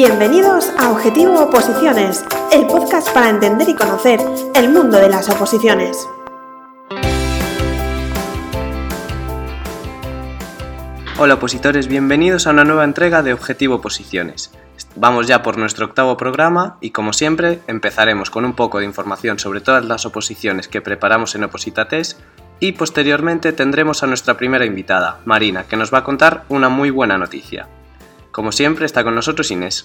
Bienvenidos a Objetivo Oposiciones, el podcast para entender y conocer el mundo de las oposiciones. Hola opositores, bienvenidos a una nueva entrega de Objetivo Oposiciones. Vamos ya por nuestro octavo programa y como siempre empezaremos con un poco de información sobre todas las oposiciones que preparamos en Opositates y posteriormente tendremos a nuestra primera invitada, Marina, que nos va a contar una muy buena noticia. Como siempre está con nosotros Inés.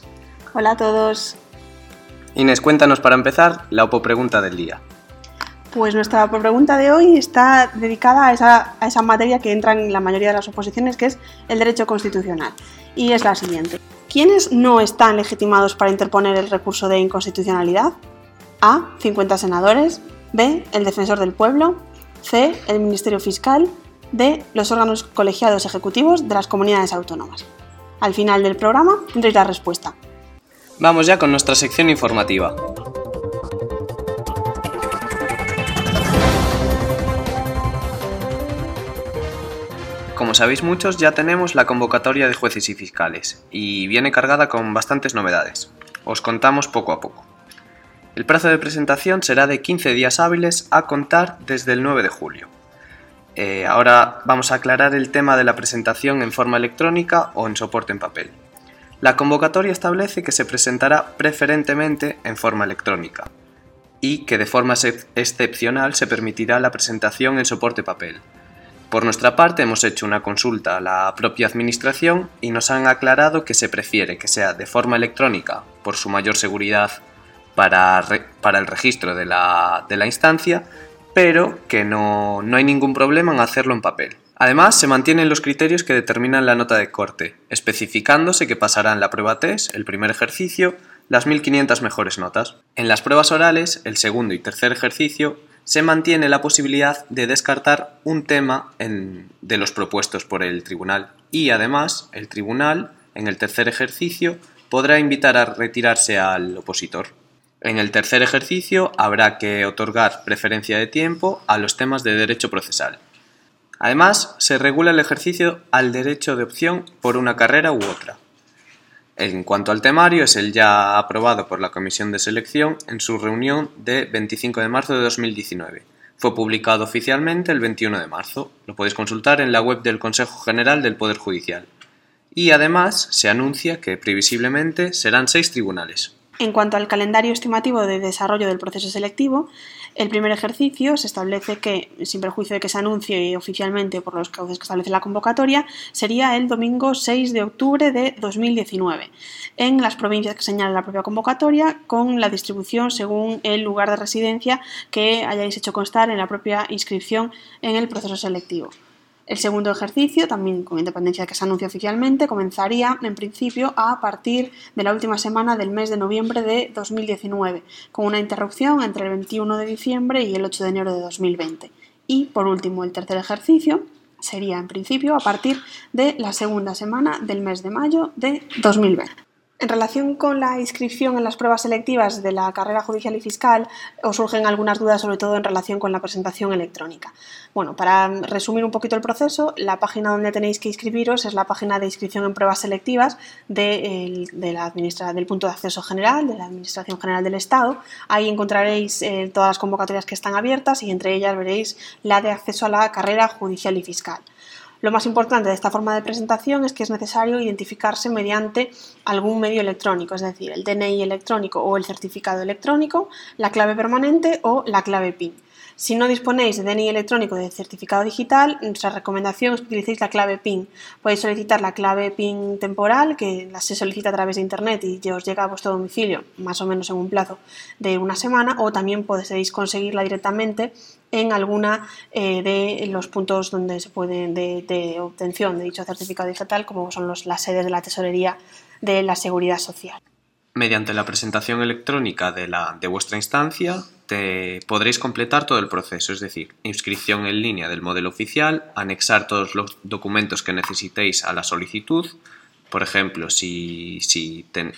Hola a todos. Inés, cuéntanos para empezar la OPO pregunta del día. Pues nuestra pregunta de hoy está dedicada a esa, a esa materia que entra en la mayoría de las oposiciones, que es el derecho constitucional. Y es la siguiente. ¿Quiénes no están legitimados para interponer el recurso de inconstitucionalidad? A. 50 senadores. B. El defensor del pueblo. C. El Ministerio Fiscal. D. Los órganos colegiados ejecutivos de las comunidades autónomas. Al final del programa tendréis la respuesta. Vamos ya con nuestra sección informativa. Como sabéis muchos, ya tenemos la convocatoria de jueces y fiscales, y viene cargada con bastantes novedades. Os contamos poco a poco. El plazo de presentación será de 15 días hábiles a contar desde el 9 de julio. Eh, ahora vamos a aclarar el tema de la presentación en forma electrónica o en soporte en papel. La convocatoria establece que se presentará preferentemente en forma electrónica y que de forma excepcional se permitirá la presentación en soporte papel. Por nuestra parte hemos hecho una consulta a la propia Administración y nos han aclarado que se prefiere que sea de forma electrónica por su mayor seguridad para, para el registro de la, de la instancia, pero que no, no hay ningún problema en hacerlo en papel. Además, se mantienen los criterios que determinan la nota de corte, especificándose que pasarán la prueba test, el primer ejercicio, las 1500 mejores notas. En las pruebas orales, el segundo y tercer ejercicio, se mantiene la posibilidad de descartar un tema de los propuestos por el tribunal y además el tribunal, en el tercer ejercicio, podrá invitar a retirarse al opositor. En el tercer ejercicio habrá que otorgar preferencia de tiempo a los temas de derecho procesal. Además, se regula el ejercicio al derecho de opción por una carrera u otra. En cuanto al temario, es el ya aprobado por la Comisión de Selección en su reunión de 25 de marzo de 2019. Fue publicado oficialmente el 21 de marzo. Lo podéis consultar en la web del Consejo General del Poder Judicial. Y además se anuncia que previsiblemente serán seis tribunales. En cuanto al calendario estimativo de desarrollo del proceso selectivo, el primer ejercicio se establece que, sin perjuicio de que se anuncie oficialmente por los cauces que establece la convocatoria, sería el domingo 6 de octubre de 2019, en las provincias que señala la propia convocatoria, con la distribución según el lugar de residencia que hayáis hecho constar en la propia inscripción en el proceso selectivo. El segundo ejercicio, también con independencia de que se anuncie oficialmente, comenzaría en principio a partir de la última semana del mes de noviembre de 2019, con una interrupción entre el 21 de diciembre y el 8 de enero de 2020. Y por último, el tercer ejercicio sería en principio a partir de la segunda semana del mes de mayo de 2020. En relación con la inscripción en las pruebas selectivas de la carrera judicial y fiscal, os surgen algunas dudas, sobre todo en relación con la presentación electrónica. Bueno, para resumir un poquito el proceso, la página donde tenéis que inscribiros es la página de inscripción en pruebas selectivas del punto de acceso general, de la Administración General del Estado. Ahí encontraréis eh, todas las convocatorias que están abiertas y entre ellas veréis la de acceso a la carrera judicial y fiscal. Lo más importante de esta forma de presentación es que es necesario identificarse mediante algún medio electrónico, es decir, el DNI electrónico o el certificado electrónico, la clave permanente o la clave PIN. Si no disponéis de DNI electrónico de certificado digital, nuestra recomendación es que utilicéis la clave PIN. Podéis solicitar la clave PIN temporal, que se solicita a través de Internet y os llega a vuestro domicilio más o menos en un plazo de una semana, o también podéis conseguirla directamente en alguna eh, de los puntos donde se pueden de, obtención de dicho certificado digital, como son las sedes de la tesorería de la seguridad social. Mediante la presentación electrónica de, la, de vuestra instancia, podréis completar todo el proceso, es decir, inscripción en línea del modelo oficial, anexar todos los documentos que necesitéis a la solicitud, por ejemplo, si,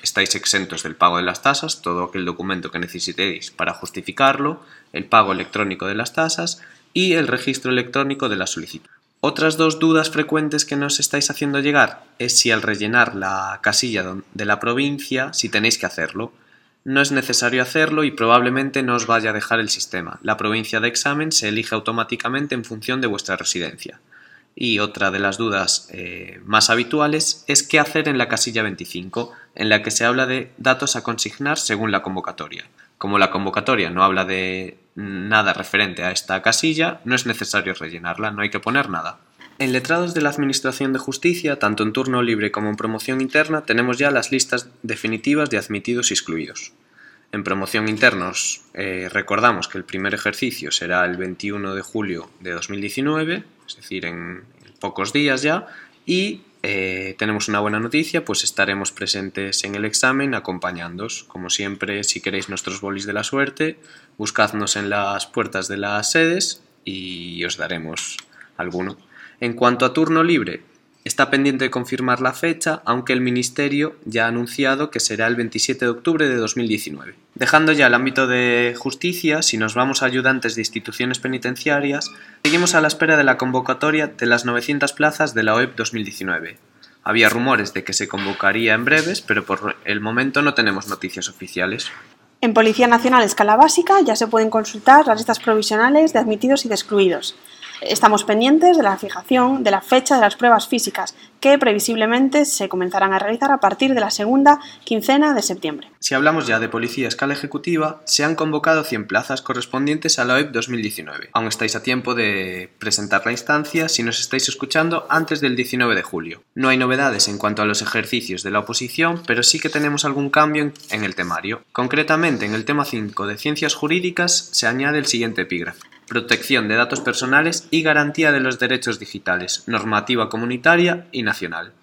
estáis exentos del pago de las tasas, todo aquel documento que necesitéis para justificarlo, el pago electrónico de las tasas y el registro electrónico de la solicitud. Otras dos dudas frecuentes que nos estáis haciendo llegar es si al rellenar la casilla de la provincia, si tenéis que hacerlo. No es necesario hacerlo y probablemente no os vaya a dejar el sistema. La provincia de examen se elige automáticamente en función de vuestra residencia. Y otra de las dudas eh, más habituales es qué hacer en la casilla 25, en la que se habla de datos a consignar según la convocatoria. Como la convocatoria no habla de nada referente a esta casilla, no es necesario rellenarla, no hay que poner nada. En letrados de la Administración de Justicia, tanto en turno libre como en promoción interna, tenemos ya las listas definitivas de admitidos y excluidos. En promoción internos eh, recordamos que el primer ejercicio será el 21 de julio de 2019, es decir, en pocos días ya, y eh, tenemos una buena noticia, pues estaremos presentes en el examen acompañándoos. Como siempre, si queréis nuestros bolis de la suerte, buscadnos en las puertas de las sedes y os daremos alguno. En cuanto a turno libre, Está pendiente de confirmar la fecha, aunque el Ministerio ya ha anunciado que será el 27 de octubre de 2019. Dejando ya el ámbito de justicia, si nos vamos a ayudantes de instituciones penitenciarias, seguimos a la espera de la convocatoria de las 900 plazas de la OEP 2019. Había rumores de que se convocaría en breves, pero por el momento no tenemos noticias oficiales. En Policía Nacional Escala Básica ya se pueden consultar las listas provisionales de admitidos y de excluidos. Estamos pendientes de la fijación de la fecha de las pruebas físicas, que previsiblemente se comenzarán a realizar a partir de la segunda quincena de septiembre. Si hablamos ya de policía a escala ejecutiva, se han convocado 100 plazas correspondientes a la OEP 2019. Aún estáis a tiempo de presentar la instancia si nos estáis escuchando antes del 19 de julio. No hay novedades en cuanto a los ejercicios de la oposición, pero sí que tenemos algún cambio en el temario. Concretamente, en el tema 5 de Ciencias Jurídicas se añade el siguiente epígrafe protección de datos personales y garantía de los derechos digitales, normativa comunitaria y nacional.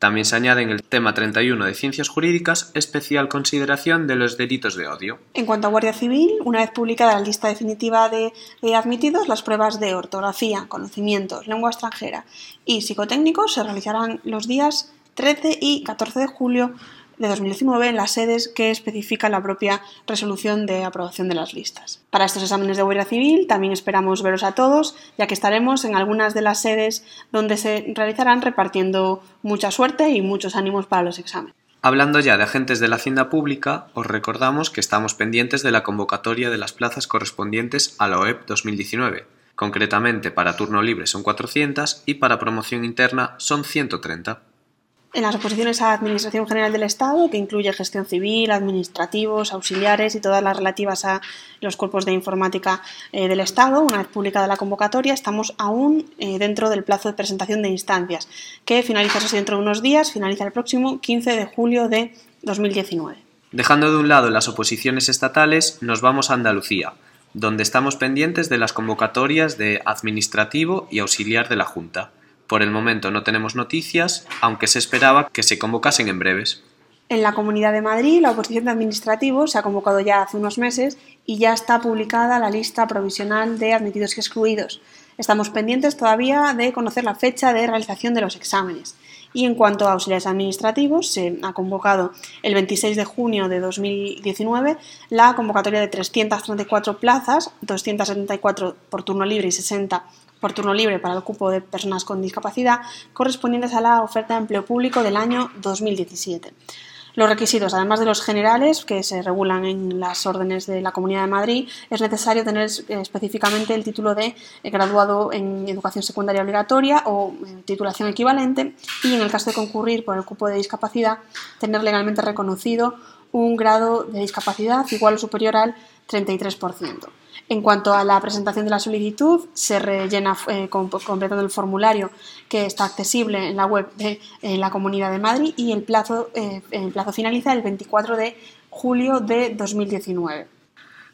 También se añade en el tema 31 de Ciencias Jurídicas especial consideración de los delitos de odio. En cuanto a Guardia Civil, una vez publicada la lista definitiva de admitidos, las pruebas de ortografía, conocimientos, lengua extranjera y psicotécnicos se realizarán los días 13 y 14 de julio de 2019 en las sedes que especifica la propia resolución de aprobación de las listas. Para estos exámenes de Guardia Civil también esperamos veros a todos, ya que estaremos en algunas de las sedes donde se realizarán repartiendo mucha suerte y muchos ánimos para los exámenes. Hablando ya de agentes de la Hacienda Pública, os recordamos que estamos pendientes de la convocatoria de las plazas correspondientes a la OEP 2019. Concretamente, para turno libre son 400 y para promoción interna son 130 en las oposiciones a Administración General del Estado, que incluye gestión civil, administrativos, auxiliares y todas las relativas a los cuerpos de informática eh, del Estado, una vez publicada la convocatoria, estamos aún eh, dentro del plazo de presentación de instancias, que finaliza dentro de unos días, finaliza el próximo 15 de julio de 2019. Dejando de un lado las oposiciones estatales, nos vamos a Andalucía, donde estamos pendientes de las convocatorias de administrativo y auxiliar de la Junta. Por el momento no tenemos noticias, aunque se esperaba que se convocasen en breves. En la Comunidad de Madrid, la oposición de administrativos se ha convocado ya hace unos meses y ya está publicada la lista provisional de admitidos y excluidos. Estamos pendientes todavía de conocer la fecha de realización de los exámenes. Y en cuanto a auxiliares administrativos, se ha convocado el 26 de junio de 2019 la convocatoria de 334 plazas, 274 por turno libre y 60 por turno libre para el cupo de personas con discapacidad correspondientes a la oferta de empleo público del año 2017. Los requisitos, además de los generales que se regulan en las órdenes de la Comunidad de Madrid, es necesario tener específicamente el título de graduado en educación secundaria obligatoria o titulación equivalente y, en el caso de concurrir por el cupo de discapacidad, tener legalmente reconocido un grado de discapacidad igual o superior al 33%. En cuanto a la presentación de la solicitud, se rellena eh, completando el formulario que está accesible en la web de la Comunidad de Madrid y el plazo, eh, el plazo finaliza el 24 de julio de 2019.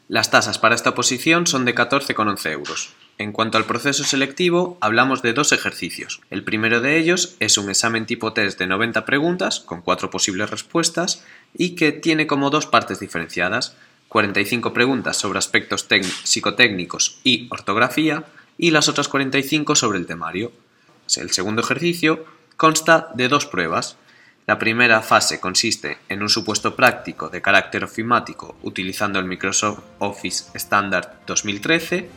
Las tasas para esta posición son de 14,11 euros. En cuanto al proceso selectivo, hablamos de dos ejercicios. El primero de ellos es un examen tipo test de 90 preguntas, con cuatro posibles respuestas, y que tiene como dos partes diferenciadas. 45 preguntas sobre aspectos psicotécnicos y ortografía y las otras 45 sobre el temario. El segundo ejercicio consta de dos pruebas. La primera fase consiste en un supuesto práctico de carácter ofimático utilizando el Microsoft Office Standard 2013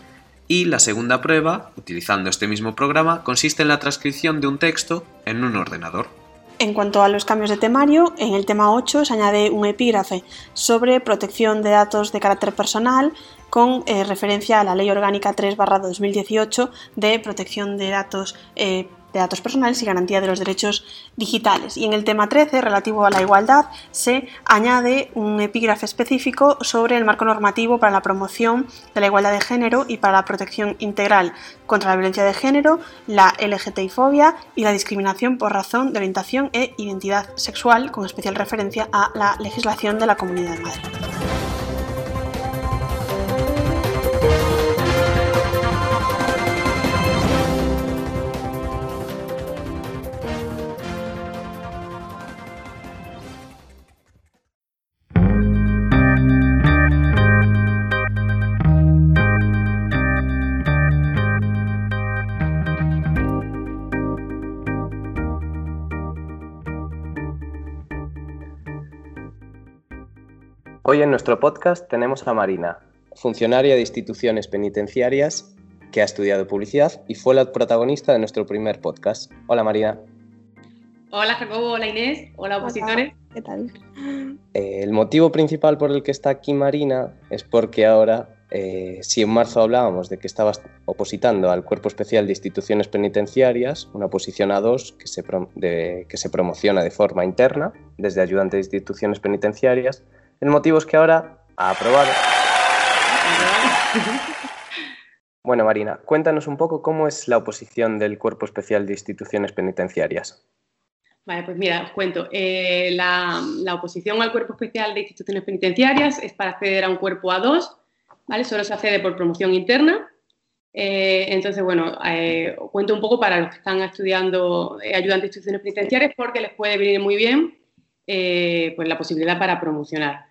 Y la segunda prueba, utilizando este mismo programa, consiste en la transcripción de un texto en un ordenador. En cuanto a los cambios de temario, en el tema 8 se añade un epígrafe sobre protección de datos de carácter personal con eh, referencia a la Ley Orgánica 3-2018 de protección de datos eh, de datos personales y garantía de los derechos digitales. Y en el tema 13, relativo a la igualdad, se añade un epígrafe específico sobre el marco normativo para la promoción de la igualdad de género y para la protección integral contra la violencia de género, la LGTI-fobia y la discriminación por razón de orientación e identidad sexual, con especial referencia a la legislación de la Comunidad de Madrid. Hoy en nuestro podcast tenemos a Marina, funcionaria de instituciones penitenciarias que ha estudiado publicidad y fue la protagonista de nuestro primer podcast. Hola Marina. Hola Jacobo, hola Inés, hola opositores. ¿Qué tal? Eh, el motivo principal por el que está aquí Marina es porque ahora, eh, si en marzo hablábamos de que estabas opositando al Cuerpo Especial de Instituciones Penitenciarias, una posición a dos que se, que se promociona de forma interna desde ayudante de instituciones penitenciarias, el motivo es que ahora ha aprobado. Bueno, Marina, cuéntanos un poco cómo es la oposición del Cuerpo Especial de Instituciones Penitenciarias. Vale, pues mira, os cuento. Eh, la, oposición al Cuerpo Especial de Instituciones Penitenciarias es para acceder a un cuerpo A2, ¿vale? Solo se accede por promoción interna. Eh, entonces, bueno, eh, cuento un poco para los que están estudiando ayudantes de instituciones penitenciarias porque les puede venir muy bien pues la posibilidad para promocionar.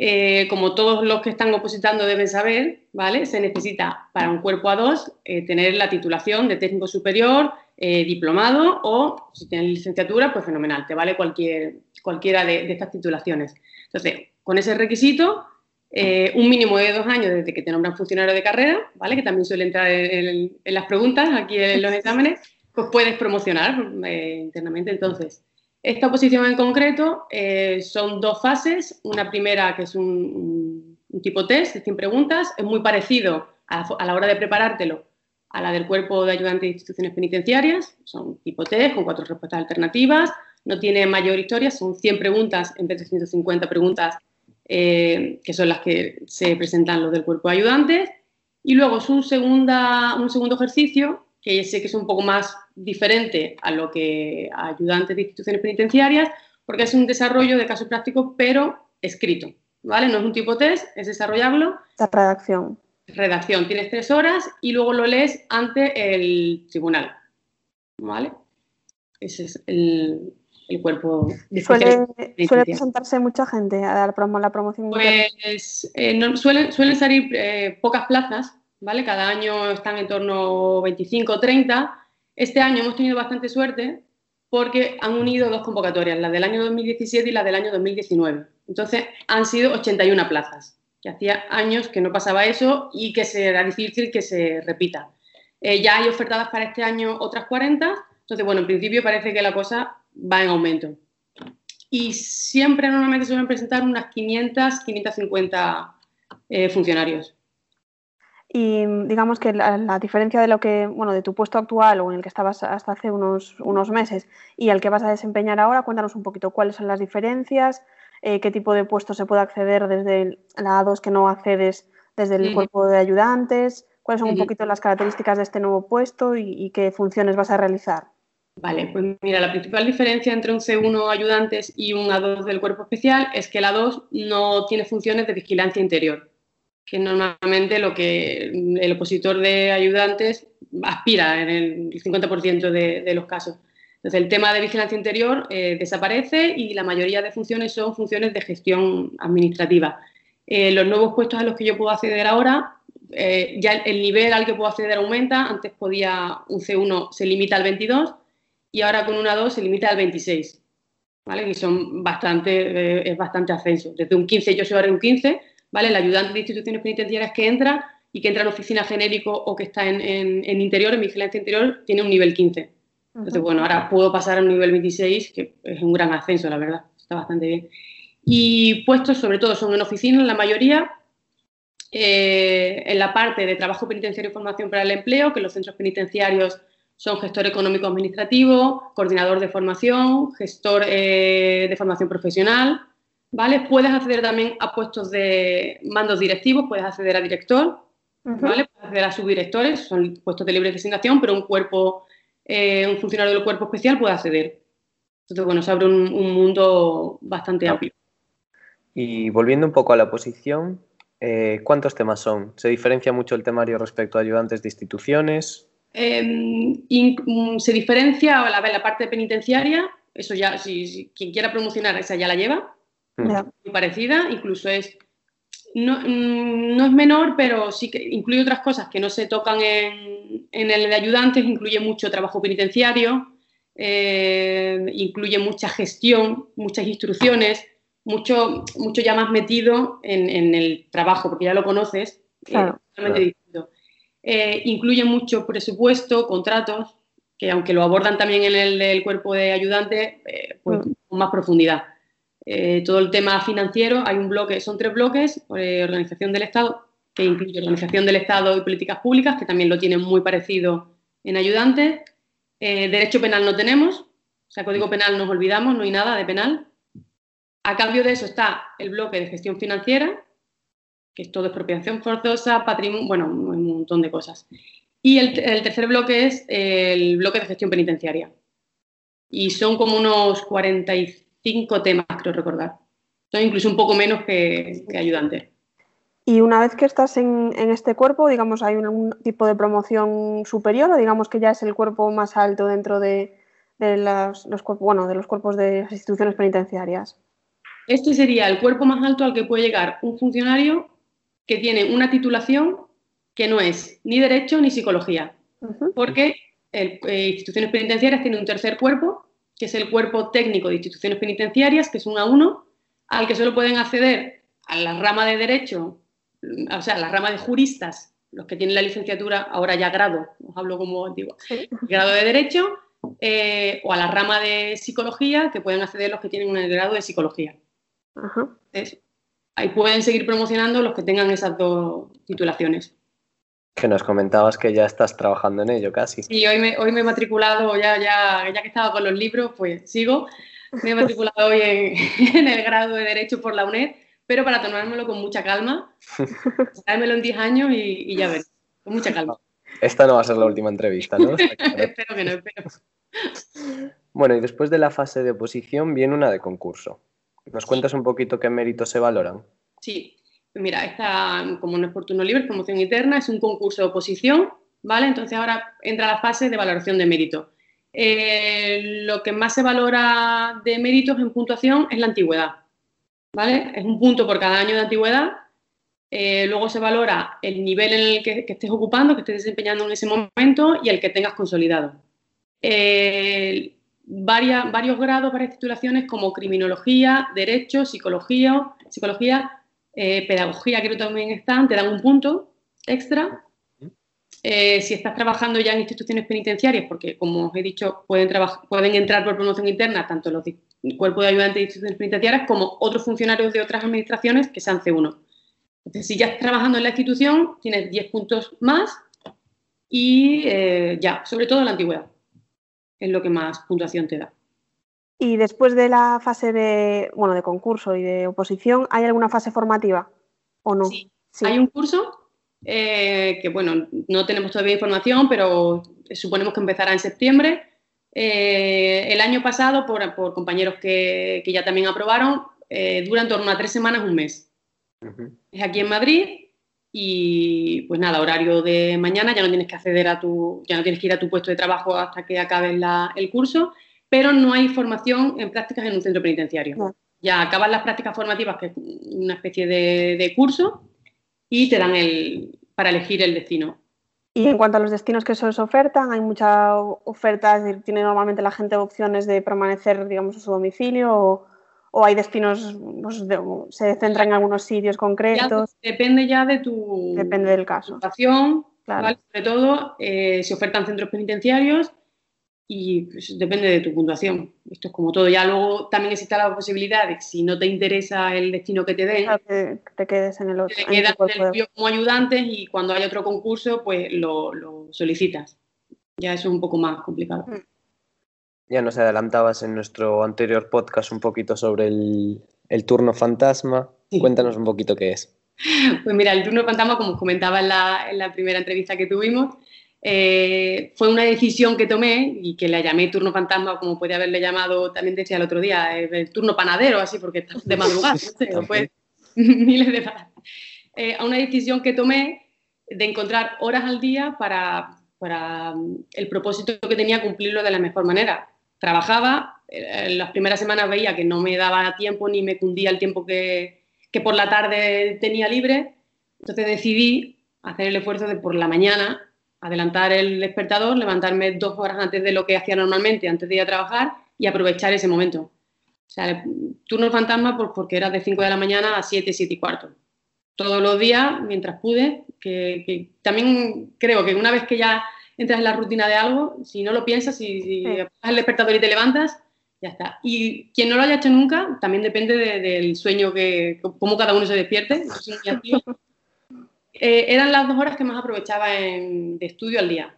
Eh, como todos los que están opositando deben saber, ¿vale? Se necesita para un cuerpo A2 eh, tener la titulación de técnico superior, eh, diplomado o si tienes licenciatura, pues fenomenal, te vale cualquier, cualquiera de, estas titulaciones. Entonces, con ese requisito, un mínimo de dos años desde que te nombran funcionario de carrera, ¿vale? Que también suele entrar en, en las preguntas aquí en los exámenes, pues puedes promocionar internamente. Entonces, esta oposición en concreto eh, son dos fases. Una primera que es un, tipo test de 100 preguntas, es muy parecido a la, hora de preparártelo a la del cuerpo de ayudantes de instituciones penitenciarias. Son tipo test con cuatro respuestas alternativas. No tiene mayor historia, son 100 preguntas en vez de 150 preguntas eh, que son las que se presentan los del cuerpo de ayudantes. Y luego es un, segunda, un segundo ejercicio que sé que es un poco más diferente a lo que a ayudantes de instituciones penitenciarias, porque es un desarrollo de caso práctico, pero escrito, ¿vale? No es un tipo test, es desarrollarlo. La redacción. Redacción, tienes tres horas y luego lo lees ante el tribunal, ¿vale? Ese es el, cuerpo de ¿Suele, ¿Suele presentarse mucha gente a dar la promoción? Pues eh, no, suelen, suelen salir eh, pocas plazas, ¿vale? Cada año están en torno a 25 o 30 este año hemos tenido bastante suerte porque han unido dos convocatorias, la del año 2017 y la del año 2019. Entonces han sido 81 plazas, que hacía años que no pasaba eso y que será difícil que se repita. Eh, ya hay ofertadas para este año otras 40, entonces bueno, en principio parece que la cosa va en aumento. Y siempre normalmente suelen presentar unas 500, 550 eh, funcionarios. Y digamos que la, diferencia de lo que, bueno, de tu puesto actual o en el que estabas hasta hace unos, unos meses y al que vas a desempeñar ahora, cuéntanos un poquito cuáles son las diferencias, eh, qué tipo de puesto se puede acceder desde la A2 que no accedes desde el cuerpo de ayudantes, cuáles son un poquito las características de este nuevo puesto y, qué funciones vas a realizar. Vale, pues mira, la principal diferencia entre un C1 ayudantes y un A2 del cuerpo especial es que el A2 no tiene funciones de vigilancia interior que normalmente lo que el opositor de ayudantes aspira en el 50% de, los casos. Entonces, el tema de vigilancia interior eh, desaparece y la mayoría de funciones son funciones de gestión administrativa. Eh, los nuevos puestos a los que yo puedo acceder ahora, eh, ya el nivel al que puedo acceder aumenta. Antes podía, un C1 se limita al 22 y ahora con una 2 se limita al 26. ¿vale? Y son bastante, es bastante ascenso. Desde un 15, yo soy ahora un 15, ¿vale? El ayudante de instituciones penitenciarias que entra y que entra en oficina genérico o que está en, interior, en vigilancia interior, tiene un nivel 15. Entonces, bueno, ahora puedo pasar a un nivel 26, que es un gran ascenso, la verdad, está bastante bien. Y puestos, sobre todo, son en oficina, la mayoría, eh, en la parte de trabajo penitenciario y formación para el empleo, que los centros penitenciarios son gestor económico administrativo, coordinador de formación, gestor eh, de formación profesional, ¿vale? Puedes acceder también a puestos de mandos directivos, puedes acceder a director, ¿vale? Puedes acceder a subdirectores, son puestos de libre designación, pero un cuerpo, eh, un funcionario del cuerpo especial puede acceder. Entonces, bueno, se abre un, mundo bastante amplio. Y volviendo un poco a la posición, eh, ¿cuántos temas son? ¿Se diferencia mucho el temario respecto a ayudantes de instituciones? Em, mm, se diferencia la, la parte penitenciaria, eso ya, si, quien quiera promocionar, esa ya la lleva, muy parecida, incluso es, no, mm, no, es menor, pero sí que incluye otras cosas que no se tocan en, en el de ayudantes, incluye mucho trabajo penitenciario, eh, incluye mucha gestión, muchas instrucciones, mucho, mucho ya más metido en, en el trabajo, porque ya lo conoces, eh, eh, incluye mucho presupuesto, contratos, que aunque lo abordan también en el del cuerpo de ayudantes, eh, pues mm. con más profundidad. Eh, todo el tema financiero, hay un bloque, son tres bloques, organización del Estado, que incluye organización del Estado y políticas públicas, que también lo tienen muy parecido en ayudantes. derecho penal no tenemos, o sea, código penal nos olvidamos, no hay nada de penal. A cambio de eso está el bloque de gestión financiera, que es todo expropiación forzosa, patrimonio, bueno, un montón de cosas. Y el, tercer bloque es el bloque de gestión penitenciaria. Y son como unos 45 temas, creo recordar. Son incluso un poco menos que, ayudante. Y una vez que estás en, este cuerpo, digamos, ¿hay algún tipo de promoción superior o digamos que ya es el cuerpo más alto dentro de, los, bueno, de los cuerpos de las instituciones penitenciarias? Este sería el cuerpo más alto al que puede llegar un funcionario que tiene una titulación que no es ni derecho ni psicología, porque el, eh, instituciones penitenciarias tiene un tercer cuerpo, que es el cuerpo técnico de instituciones penitenciarias, que es un a uno, al que solo pueden acceder a la rama de derecho, o sea, a la rama de juristas, los que tienen la licenciatura, ahora ya grado, os hablo como antiguo, grado de derecho, eh, o a la rama de psicología, que pueden acceder los que tienen un grado de psicología. Ajá ahí pueden seguir promocionando los que tengan esas dos titulaciones. Que nos comentabas que ya estás trabajando en ello casi. Sí, hoy me, hoy me he matriculado, ya, ya, ya que estaba con los libros, pues sigo. Me he matriculado hoy en, el grado de Derecho por la UNED, pero para tomármelo con mucha calma, dármelo en 10 años y, ya ver, con mucha calma. Esta no va a ser la última entrevista, ¿no? espero que no, espero. Bueno, y después de la fase de oposición viene una de concurso. ¿Nos cuentas un poquito qué méritos se valoran? Sí, mira, esta, como no es por turno libre, promoción interna, es un concurso de oposición, ¿vale? Entonces ahora entra la fase de valoración de mérito. Eh, lo que más se valora de méritos en puntuación es la antigüedad, ¿vale? Es un punto por cada año de antigüedad. Eh, luego se valora el nivel en el que, estés ocupando, que estés desempeñando en ese momento y el que tengas consolidado. Eh, varios grados, varias titulaciones como criminología, derecho, psicología, psicología, eh, pedagogía creo que también están, te dan un punto extra. Eh, si estás trabajando ya en instituciones penitenciarias, porque como os he dicho, pueden, pueden entrar por promoción interna tanto los cuerpos de ayudantes de instituciones penitenciarias como otros funcionarios de otras administraciones que sean C1. Entonces, si ya estás trabajando en la institución, tienes 10 puntos más y eh, ya, sobre todo la antigüedad es lo que más puntuación te da. Y después de la fase de, bueno, de concurso y de oposición, ¿hay alguna fase formativa o no? Sí, hay un curso eh, que, bueno, no tenemos todavía información, pero suponemos que empezará en septiembre. Eh, el año pasado, por, compañeros que, ya también aprobaron, eh, dura en torno a tres semanas, un mes. Es aquí en Madrid y pues nada, horario de mañana, ya no tienes que acceder a tu, ya no tienes que ir a tu puesto de trabajo hasta que acabes el curso, pero no hay formación en prácticas en un centro penitenciario. Ya acabas las prácticas formativas, que es una especie de, curso, y te dan el, para elegir el destino. Y en cuanto a los destinos que se os ofertan, hay mucha oferta, es decir, tiene normalmente la gente opciones de permanecer, digamos, en su domicilio o hay destinos, pues, se centra en algunos sitios concretos. depende ya de tu depende del caso. Situación, sobre todo eh, se ofertan centros penitenciarios y pues, depende de tu puntuación. Esto es como todo. Ya luego también existe la posibilidad de que si no te interesa el destino que te den, te quedes en el otro. Te quedas en el como ayudante y cuando hay otro concurso, pues lo, lo solicitas. Ya eso es un poco más complicado. Mm. Ya nos adelantabas en nuestro anterior podcast un poquito sobre el, turno fantasma. Cuéntanos un poquito qué es. Pues mira, el turno fantasma, como os comentaba en la, primera entrevista que tuvimos, eh, fue una decisión que tomé y que le llamé turno fantasma, como puede haberle llamado, también decía el otro día, eh, el turno panadero, así, porque está de madrugada, pues, miles de eh, a una decisión que tomé de encontrar horas al día para, para mm, el propósito que tenía cumplirlo de la mejor manera. Trabajaba, eh, en las primeras semanas veía que no me daba tiempo ni me cundía el tiempo que, que por la tarde tenía libre, entonces decidí hacer el esfuerzo de por la mañana adelantar el despertador, levantarme dos horas antes de lo que hacía normalmente, antes de ir a trabajar y aprovechar ese momento. O sea, turno fantasma pues, porque era de 5 de la mañana a 7, 7 y cuarto. Todos los días, mientras pude, que, que también creo que una vez que ya entras en la rutina de algo, si no lo piensas, si, si el despertador y te levantas, ya está. Y quien no lo haya hecho nunca, también depende del sueño que, cómo cada uno se despierte. eh, eran las dos horas que más aprovechaba en, de estudio al día.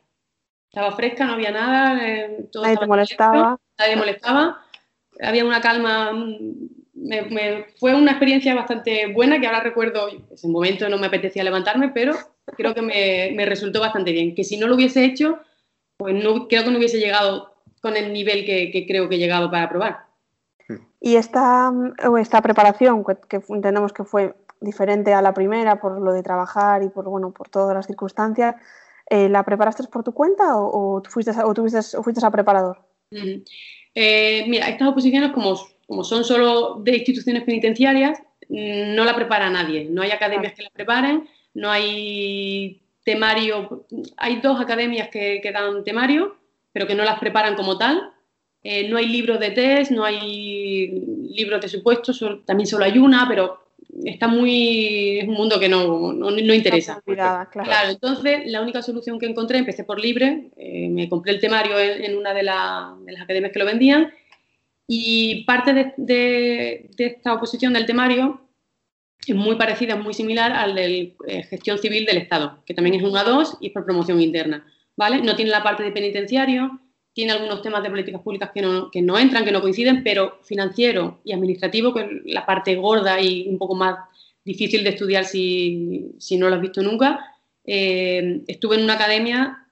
Estaba fresca, no había nada, eh, todo nadie te molestaba. nadie molestaba, había una calma. Me, fue una experiencia bastante buena que ahora recuerdo, en ese momento no me apetecía levantarme, pero creo que me, resultó bastante bien. Que si no lo hubiese hecho, pues no, creo que no hubiese llegado con el nivel que, creo que he llegado para probar. Y esta, esta preparación, que, entendemos que fue diferente a la primera por lo de trabajar y por, bueno, por todas las circunstancias, eh, ¿la preparaste por tu cuenta o, fuiste, o, tuviste, fuiste a preparador? Eh, mira, estas oposiciones, como, como son solo de instituciones penitenciarias, mm, no la prepara nadie. No hay academias que la preparen no hay temario, hay dos academias que, dan temario, pero que no las preparan como tal. Eh, no hay libros de test, no hay libros de supuestos, también solo hay una, pero está muy. es un mundo que no, no, interesa. claro. entonces la única solución que encontré, empecé por libre, eh, me compré el temario en, una de, las academias que lo vendían y parte de esta oposición del temario es muy parecida, es muy similar al de eh, gestión civil del Estado, que también es un A2 y es por promoción interna. ¿vale? No tiene la parte de penitenciario, tiene algunos temas de políticas públicas que no, que no entran, que no coinciden, pero financiero y administrativo, que es la parte gorda y un poco más difícil de estudiar si, si no lo has visto nunca, eh, estuve en una academia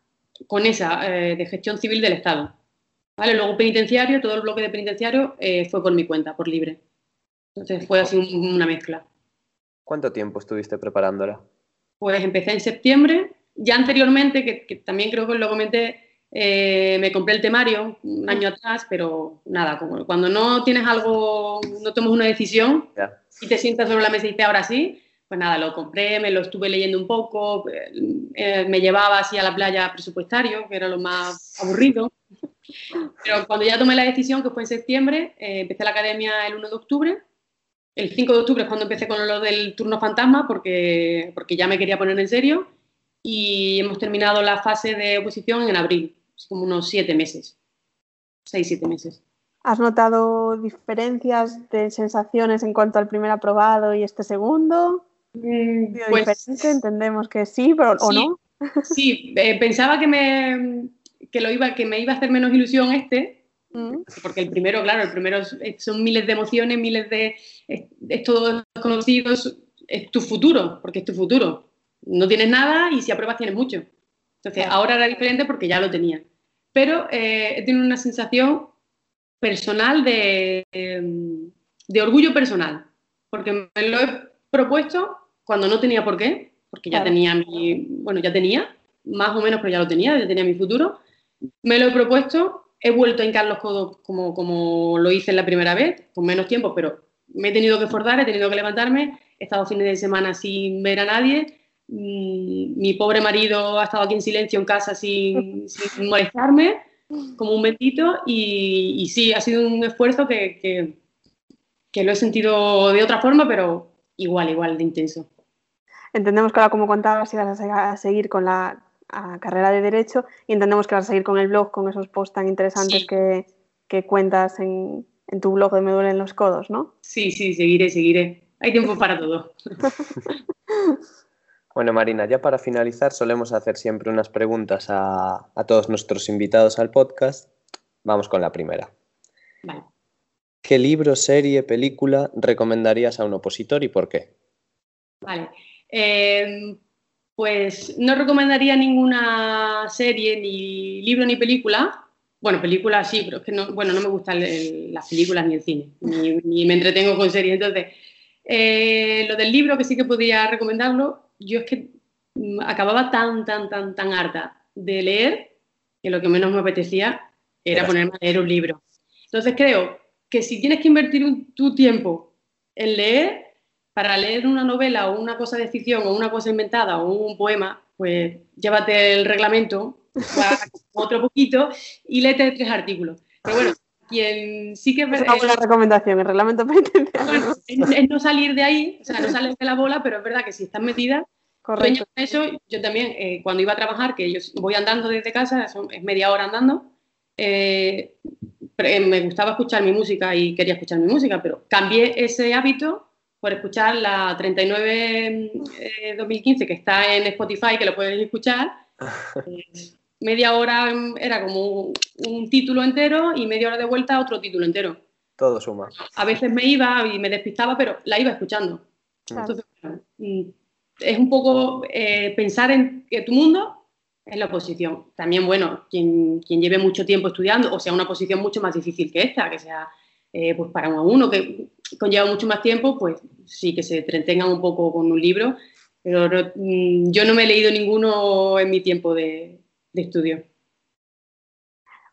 con esa, eh, de gestión civil del Estado. ¿vale? Luego penitenciario, todo el bloque de penitenciario fue por mi cuenta, por libre. Entonces fue así una mezcla. ¿Cuánto tiempo estuviste preparándola? Pues empecé en septiembre. Ya anteriormente, que, también creo que lo comenté, eh, me compré el temario un año atrás, pero nada, como cuando no tienes algo, no tomas una decisión y te sientas sobre la mesa y dices ahora sí, pues nada, lo compré, me lo estuve leyendo un poco, eh, me llevaba así a la playa presupuestario, que era lo más aburrido. Pero cuando ya tomé la decisión, que fue en septiembre, eh, empecé la academia el 1 de octubre el 5 de octubre es cuando empecé con lo del turno fantasma, porque, porque ya me quería poner en serio. Y hemos terminado la fase de oposición en abril, como unos siete meses. Seis, siete meses. ¿Has notado diferencias de sensaciones en cuanto al primer aprobado y este segundo? Mm, pues, Entendemos que sí, pero ¿o no? Sí, eh, pensaba que me, que, lo iba, que me iba a hacer menos ilusión este, Mm. Porque el primero, claro, el primero son miles de emociones, miles de... Es, todo desconocido, es, tu futuro, porque es tu futuro. No tienes nada y si apruebas tienes mucho. Entonces, ahora era diferente porque ya lo tenía. Pero eh, he tenido una sensación personal de, de, orgullo personal, porque me lo he propuesto cuando no tenía por qué, porque ya tenía mi, bueno, ya tenía, más o menos, pero ya lo tenía, ya tenía mi futuro. Me lo he propuesto he vuelto a hincar los codos como, como lo hice en la primera vez, con menos tiempo, pero me he tenido que forzar, he tenido que levantarme, he estado fines de semana sin ver a nadie, mm, mi pobre marido ha estado aquí en silencio en casa sin, molestarme, como un bendito, y, sí, ha sido un esfuerzo que, que lo he sentido de otra forma, pero igual, igual de intenso. Entendemos que ahora, como contabas, ibas a seguir con la carrera de Derecho y entendemos que vas a seguir con el blog, con esos posts tan interesantes que, que, cuentas en, en, tu blog de Me duelen los codos, ¿no? Sí, sí, seguiré, seguiré. Hay tiempo para todo. bueno, Marina, ya para finalizar solemos hacer siempre unas preguntas a, a todos nuestros invitados al podcast. Vamos con la primera. Vale. ¿Qué libro, serie, película recomendarías a un opositor y por qué? Vale. Eh, pues no recomendaría ninguna serie, ni libro, ni película. Bueno, película sí, pero es que no, bueno, no me gustan las películas ni el cine, ni, me entretengo con series. Entonces, eh, lo del libro, que sí que podría recomendarlo, yo es que acababa tan, tan, tan, tan harta de leer que lo que menos me apetecía era ponerme a leer un libro. Entonces creo que si tienes que invertir tu tiempo en leer, para leer una novela o una cosa de ficción o una cosa inventada o un poema, pues llévate el reglamento, otro poquito y léete tres artículos. Pero bueno, quien sí que... Es una buena recomendación, el reglamento penitenciario. es, no salir de ahí, o sea, no salir de la bola, pero es verdad que si estás metida... Correcto. Eso, yo también, eh, cuando iba a trabajar, que yo voy andando desde casa, es media hora andando, eh, me gustaba escuchar mi música y quería escuchar mi música, pero cambié ese hábito por escuchar la 39 2015 eh, que está en Spotify, que lo puedes escuchar. media hora era como un título entero y media hora de vuelta otro título entero. Todo suma. A veces me iba y me despistaba, pero la iba escuchando. Entonces, mm, es un poco eh, pensar en que tu mundo es la posición. También, bueno, quien, quien lleve mucho tiempo estudiando, o sea, una posición mucho más difícil que esta, que sea eh, pues para uno, uno que conlleva mucho más tiempo, pues sí que se entretengan un poco con un libro, pero mm, yo no me he leído ninguno en mi tiempo de, estudio.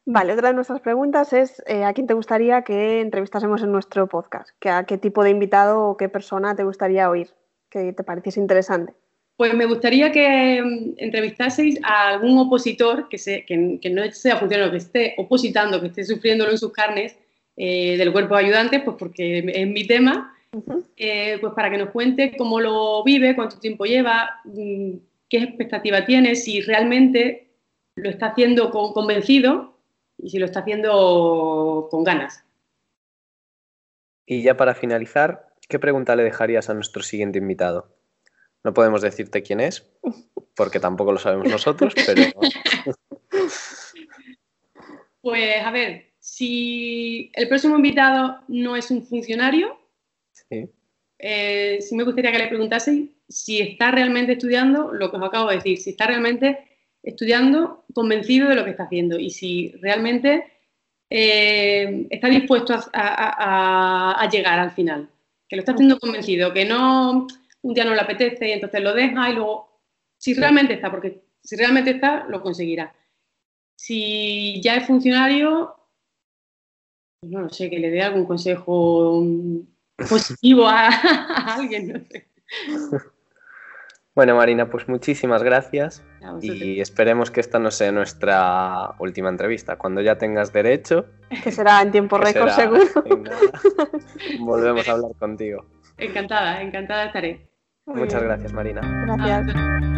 Vale, otra de nuestras preguntas es eh, ¿a quién te gustaría que entrevistásemos en nuestro podcast? ¿A qué tipo de invitado o qué persona te gustaría oír? Que te pareciese interesante. Pues me gustaría que mm, entrevistaseis a algún opositor que, se, que, que no sea funcionario, que esté opositando, que esté sufriéndolo en sus carnes eh, del cuerpo de ayudantes, pues porque es mi tema, eh, pues para que nos cuente cómo lo vive, cuánto tiempo lleva, mm, qué expectativa tiene, si realmente lo está haciendo con, convencido y si lo está haciendo con ganas. Y ya para finalizar, ¿qué pregunta le dejarías a nuestro siguiente invitado? No podemos decirte quién es, porque tampoco lo sabemos nosotros, pero... Pues a ver, si el próximo invitado no es un funcionario, sí. Eh, me gustaría que le preguntaseis si está realmente estudiando lo que os acabo de decir, si está realmente estudiando convencido de lo que está haciendo y si realmente eh, está dispuesto a, llegar al final, que lo está haciendo convencido, que no un día no le apetece y entonces lo deja y luego, si realmente está, porque si realmente está, lo conseguirá. Si ya es funcionario, no lo sé, que le dé algún consejo positivo a, alguien, no sé. Bueno, Marina, pues muchísimas gracias y esperemos que esta no sea nuestra última entrevista. Cuando ya tengas derecho, que será en tiempo récord seguro, volvemos a hablar contigo. Encantada, encantada estaré. Muchas gracias, Marina. Gracias.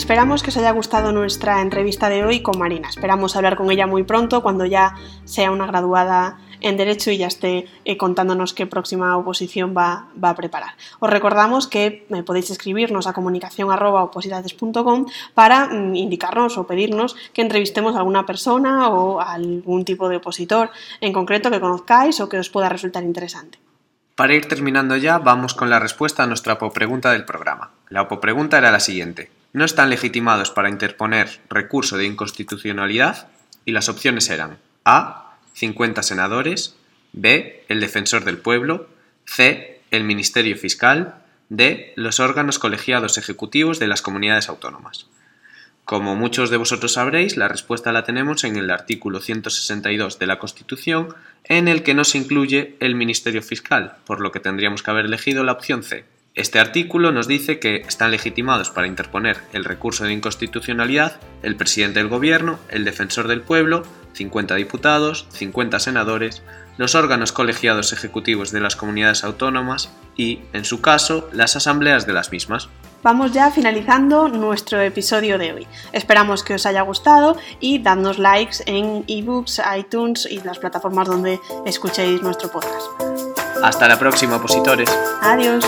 Esperamos que os haya gustado nuestra entrevista de hoy con Marina. Esperamos hablar con ella muy pronto, cuando ya sea una graduada en Derecho y ya esté eh, contándonos qué próxima oposición va, a preparar. Os recordamos que me podéis escribirnos a comunicación.opositades.com para mm, indicarnos o pedirnos que entrevistemos a alguna persona o a algún tipo de opositor en concreto que conozcáis o que os pueda resultar interesante. Para ir terminando ya, vamos con la respuesta a nuestra pregunta del programa. La pregunta era la siguiente no están legitimados para interponer recurso de inconstitucionalidad y las opciones eran A. 50 senadores, B. el defensor del pueblo, C. el Ministerio Fiscal, D. los órganos colegiados ejecutivos de las comunidades autónomas. Como muchos de vosotros sabréis, la respuesta la tenemos en el artículo 162 de la Constitución, en el que no se incluye el Ministerio Fiscal, por lo que tendríamos que haber elegido la opción C. Este artículo nos dice que están legitimados para interponer el recurso de inconstitucionalidad el presidente del gobierno, el defensor del pueblo, 50 diputados, 50 senadores, los órganos colegiados ejecutivos de las comunidades autónomas y, en su caso, las asambleas de las mismas. Vamos ya finalizando nuestro episodio de hoy. Esperamos que os haya gustado y dadnos likes en ebooks, iTunes y las plataformas donde escuchéis nuestro podcast. Hasta la próxima, opositores. Adiós.